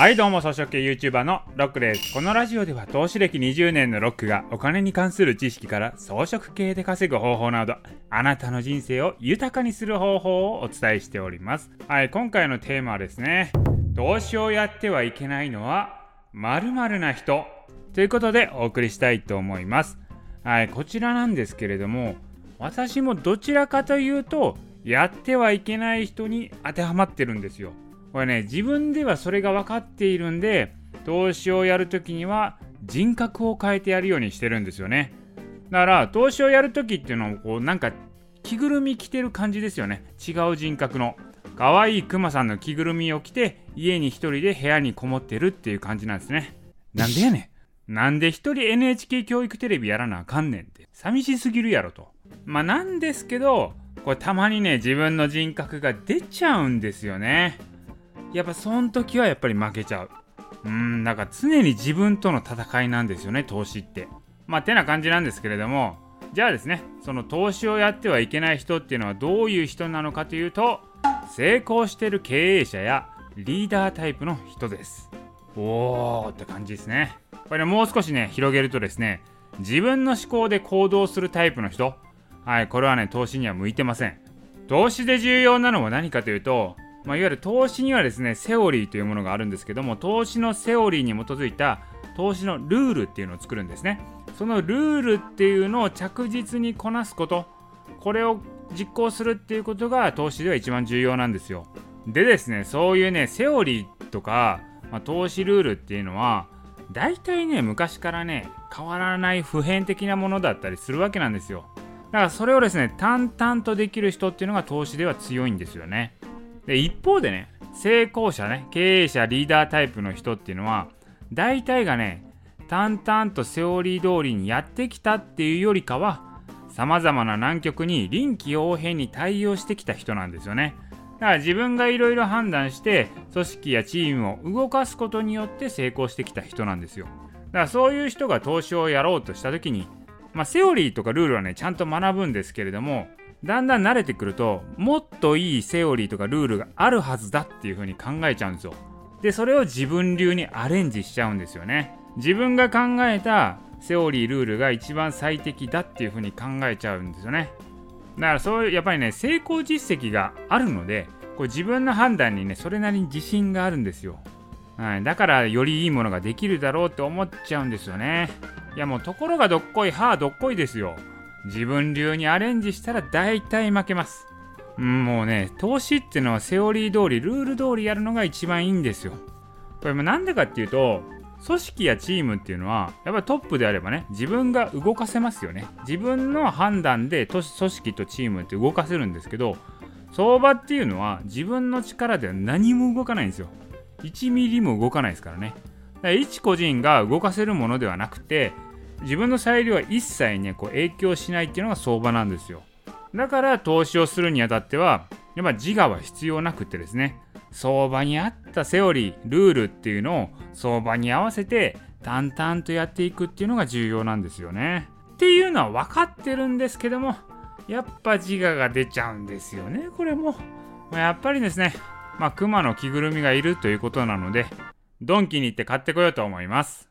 はいどうも草食系 YouTuber のロックです。このラジオでは投資歴20年のロックがお金に関する知識から装飾系で稼ぐ方法などあなたの人生を豊かにする方法をお伝えしております。はい今回のテーマはですね投資をやってはいけないのは〇〇な人。ということでお送りしたいと思います。はいこちらなんですけれども私もどちらかというとやってはいけない人に当てはまってるんですよ。これね、自分ではそれが分かっているんで、投資をやるときには人格を変えてやるようにしてるんですよね。だから、投資をやるときっていうのも、こう、なんか、着ぐるみ着てる感じですよね。違う人格の。可愛いクマさんの着ぐるみを着て、家に一人で部屋にこもってるっていう感じなんですね。なんでやねん。なんで一人 NHK 教育テレビやらなあかんねんって。寂しすぎるやろと。まあなんですけど、これたまにね、自分の人格が出ちゃうんですよね。やっぱその時はやっぱり負けちゃう。うん、だか常に自分との戦いなんですよね、投資って。まあ、てな感じなんですけれども、じゃあですね、その投資をやってはいけない人っていうのはどういう人なのかというと、成功してる経営者やリーダータイプの人です。おーって感じですね。これ、ね、もう少しね、広げるとですね、自分の思考で行動するタイプの人、はい、これはね、投資には向いてません。投資で重要なのは何かというと、まあ、いわゆる投資にはですねセオリーというものがあるんですけども投資のセオリーに基づいた投資のルールっていうのを作るんですね。そのルールっていうのを着実にこなすことこれを実行するっていうことが投資では一番重要なんですよ。でですねそういうねセオリーとか、まあ、投資ルールっていうのは大体ね昔からね変わらない普遍的なものだったりするわけなんですよ。だからそれをですね淡々とできる人っていうのが投資では強いんですよね。で一方でね成功者ね経営者リーダータイプの人っていうのは大体がね淡々とセオリー通りにやってきたっていうよりかはさまざまな難局に臨機応変に対応してきた人なんですよね。だから自分がいろいろ判断して組織やチームを動かすことによって成功してきた人なんですよ。だからそういう人が投資をやろうとした時にまあセオリーとかルールはねちゃんと学ぶんですけれどもだんだん慣れてくるともっといいセオリーとかルールがあるはずだっていう風に考えちゃうんですよ。でそれを自分流にアレンジしちゃうんですよね。自分が考えたセオリールールが一番最適だっていう風に考えちゃうんですよね。だからそういうやっぱりね成功実績があるのでこれ自分の判断にねそれなりに自信があるんですよ、はい、だからよりいいものができるだろうって思っちゃうんですよね。いやもうところがどっこい歯どっこいですよ。自分流にアレンジしたら大体負けます。もうね、投資っていうのはセオリー通り、ルール通りやるのが一番いいんですよ。これもなんでかっていうと、組織やチームっていうのは、やっぱりトップであればね、自分が動かせますよね。自分の判断で組織とチームって動かせるんですけど、相場っていうのは自分の力では何も動かないんですよ。1ミリも動かないですからね。だから一個人が動かせるものではなくて、自分の裁量は一切ねこう影響しないっていうのが相場なんですよ。だから投資をするにあたってはやっぱ自我は必要なくてですね。相場に合ったセオリールールっていうのを相場に合わせて淡々とやっていくっていうのが重要なんですよね。っていうのは分かってるんですけどもやっぱ自我が出ちゃうんですよねこれも、まあ、やっぱりですねまあ熊の着ぐるみがいるということなのでドンキに行って買ってこようと思います。